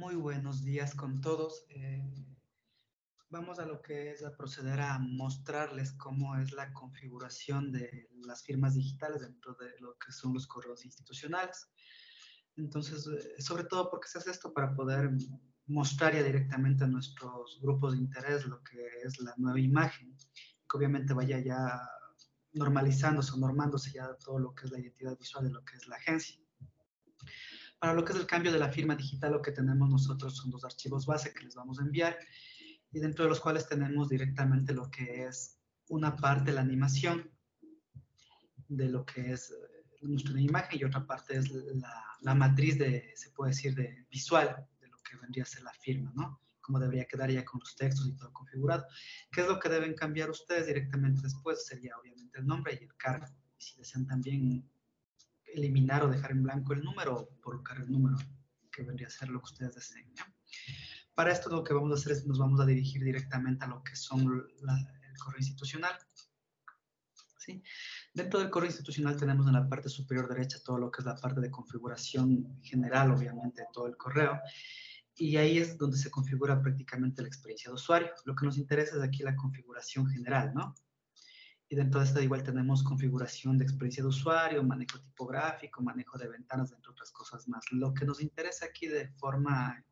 Muy buenos días con todos. Eh, vamos a lo que es proceder a mostrarles cómo es la configuración de las firmas digitales dentro de lo que son los correos institucionales. Entonces, eh, sobre todo porque se hace esto para poder mostrar ya directamente a nuestros grupos de interés lo que es la nueva imagen, que obviamente vaya ya normalizándose o normándose ya todo lo que es la identidad visual de lo que es la agencia. Para lo que es el cambio de la firma digital, lo que tenemos nosotros son dos archivos base que les vamos a enviar y dentro de los cuales tenemos directamente lo que es una parte, la animación de lo que es eh, nuestra imagen y otra parte es la, la, matriz de, se puede decir, de visual de lo que vendría a ser la firma, ¿no? Cómo debería quedar ya con los textos y todo configurado. ¿Qué es lo que deben cambiar ustedes directamente después? Sería obviamente el nombre y el cargo. Y si desean también eliminar o dejar en blanco el número o colocar el número que vendría a ser lo que ustedes deseen. Para esto lo que vamos a hacer es nos vamos a dirigir directamente a lo que son el correo institucional. ¿Sí? Dentro del correo institucional tenemos en la parte superior derecha todo lo que es la parte de configuración general, obviamente, de todo el correo. Y ahí es donde se configura prácticamente la experiencia de usuario. Lo que nos interesa es aquí la configuración general, ¿no? Y dentro de esta igual tenemos configuración de experiencia de usuario, manejo tipográfico, manejo de ventanas, entre otras cosas más. Lo que nos interesa aquí de forma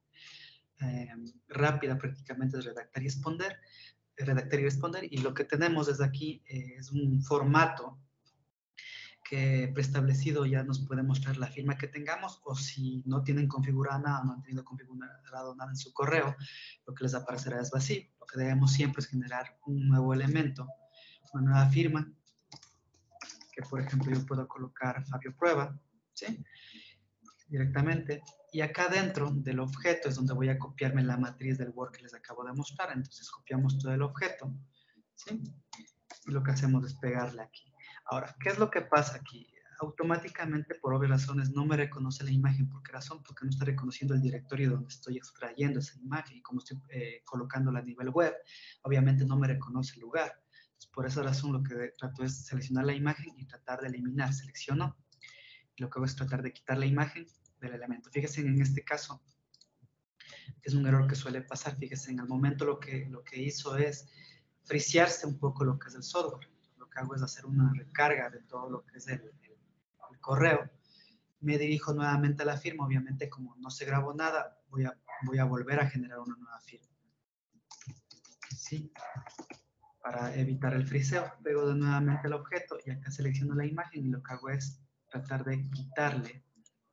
eh, rápida prácticamente es redactar y responder. Redactar y responder. Y lo que tenemos desde aquí eh, es un formato que preestablecido ya nos puede mostrar la firma que tengamos o si no tienen configurada nada, no han tenido configurado nada en su correo, lo que les aparecerá es vacío. Lo que debemos siempre es generar un nuevo elemento una nueva firma, que por ejemplo yo puedo colocar Fabio Prueba, ¿sí? Directamente. Y acá dentro del objeto es donde voy a copiarme la matriz del Word que les acabo de mostrar. Entonces copiamos todo el objeto, ¿sí? Y lo que hacemos es pegarle aquí. Ahora, ¿qué es lo que pasa aquí? automáticamente, por obvias razones, no me reconoce la imagen. ¿Por qué razón? Porque no está reconociendo el directorio donde estoy extrayendo esa imagen. Y como estoy eh, colocándola a nivel web, obviamente no me reconoce el lugar por esa razón lo que trato es seleccionar la imagen y tratar de eliminar. Selecciono. lo que hago es tratar de quitar la imagen del elemento. Fíjense en este caso, es un error que suele pasar. Fíjense, en el momento lo que, lo que hizo es frisearse un poco lo que es el software. Lo que hago es hacer una recarga de todo lo que es el, el correo. Me dirijo nuevamente a la firma. Obviamente, como no se grabó nada, voy a, voy a volver a generar una nueva firma. Sí para evitar el friseo. Pego nuevamente el objeto y acá selecciono la imagen y lo que hago es tratar de quitarle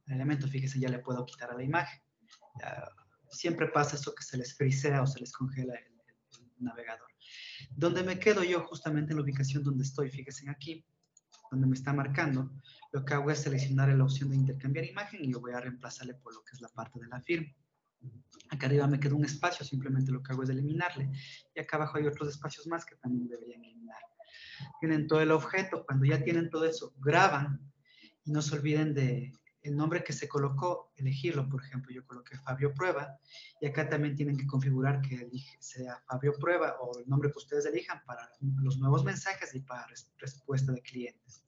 el elemento. Fíjese, ya le puedo quitar a la imagen. siempre pasa eso que se les frisea o se les congela el, navegador. Donde me quedo yo justamente en la ubicación donde estoy, fíjense aquí, donde me está marcando, lo que hago es seleccionar la opción de intercambiar imagen y yo voy a reemplazarle por lo que es la parte de la firma. Acá arriba me queda un espacio, simplemente lo que hago es eliminarle. Y acá abajo hay otros espacios más que también deberían eliminar. Tienen todo el objeto. Cuando ya tienen todo eso, graban y no se olviden de el nombre que se colocó, elegirlo. Por ejemplo, yo coloqué Fabio Prueba y acá también tienen que configurar que sea Fabio Prueba o el nombre que ustedes elijan para los nuevos mensajes y para respuesta de clientes.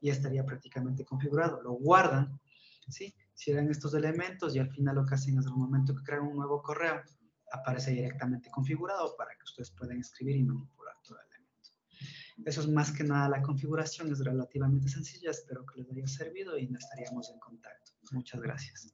Y estaría prácticamente configurado. Lo guardan, ¿sí? Cierran estos elementos y al final lo que hacen es el momento que crean un nuevo correo, aparece directamente configurado para que ustedes puedan escribir y manipular todo el elemento. Eso es más que nada la configuración, es relativamente sencilla, espero que les haya servido y estaríamos en contacto. Muchas gracias.